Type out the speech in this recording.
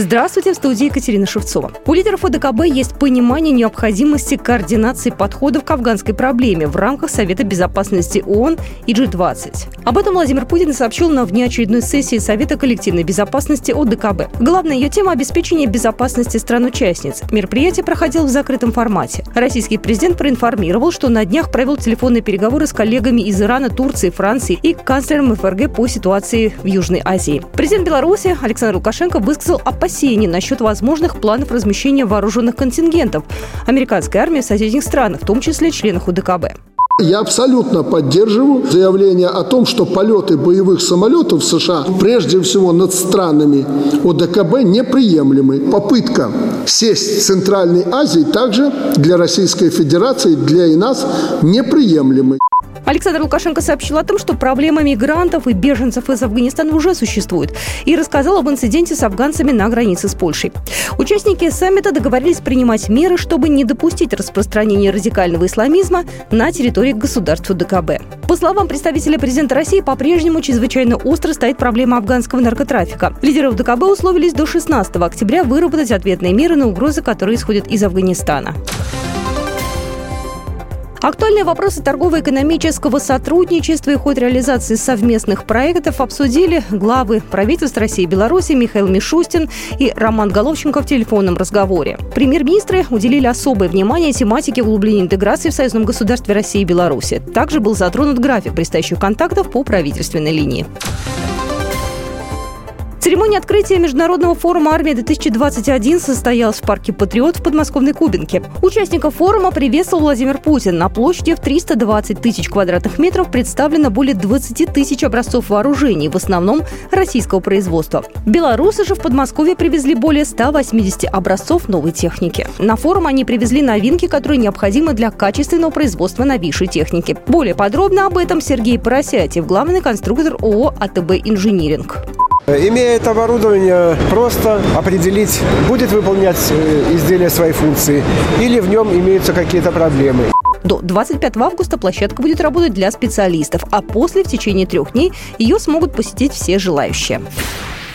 Здравствуйте, в студии Екатерина Шевцова. У лидеров ОДКБ есть понимание необходимости координации подходов к афганской проблеме в рамках Совета безопасности ООН и G20. Об этом Владимир Путин сообщил на внеочередной сессии Совета коллективной безопасности ОДКБ. Главная ее тема – обеспечение безопасности стран-участниц. Мероприятие проходило в закрытом формате. Российский президент проинформировал, что на днях провел телефонные переговоры с коллегами из Ирана, Турции, Франции и канцлером ФРГ по ситуации в Южной Азии. Президент Беларуси Александр Лукашенко высказал опасения насчет возможных планов размещения вооруженных контингентов американской армии в соседних странах, в том числе членах УДКБ. Я абсолютно поддерживаю заявление о том, что полеты боевых самолетов в США, прежде всего над странами ОДКБ, неприемлемы. Попытка сесть в Центральной Азии также для Российской Федерации, для и нас неприемлемы. Александр Лукашенко сообщил о том, что проблема мигрантов и беженцев из Афганистана уже существует, и рассказал об инциденте с афганцами на границе с Польшей. Участники саммита договорились принимать меры, чтобы не допустить распространения радикального исламизма на территории государств ДКБ. По словам представителя президента России, по-прежнему чрезвычайно остро стоит проблема афганского наркотрафика. Лидеры ДКБ условились до 16 октября выработать ответные меры на угрозы, которые исходят из Афганистана. Актуальные вопросы торгово-экономического сотрудничества и ход реализации совместных проектов обсудили главы правительств России и Беларуси Михаил Мишустин и Роман Головченко в телефонном разговоре. Премьер-министры уделили особое внимание тематике углубления интеграции в союзном государстве России и Беларуси. Также был затронут график предстоящих контактов по правительственной линии. Церемония открытия Международного форума «Армия-2021» состоялась в парке «Патриот» в подмосковной Кубинке. Участников форума приветствовал Владимир Путин. На площади в 320 тысяч квадратных метров представлено более 20 тысяч образцов вооружений, в основном российского производства. Белорусы же в Подмосковье привезли более 180 образцов новой техники. На форум они привезли новинки, которые необходимы для качественного производства новейшей техники. Более подробно об этом Сергей Поросятев, главный конструктор ООО «АТБ Инжиниринг». Имея это оборудование, просто определить, будет выполнять э, изделие свои функции или в нем имеются какие-то проблемы. До 25 августа площадка будет работать для специалистов, а после в течение трех дней ее смогут посетить все желающие.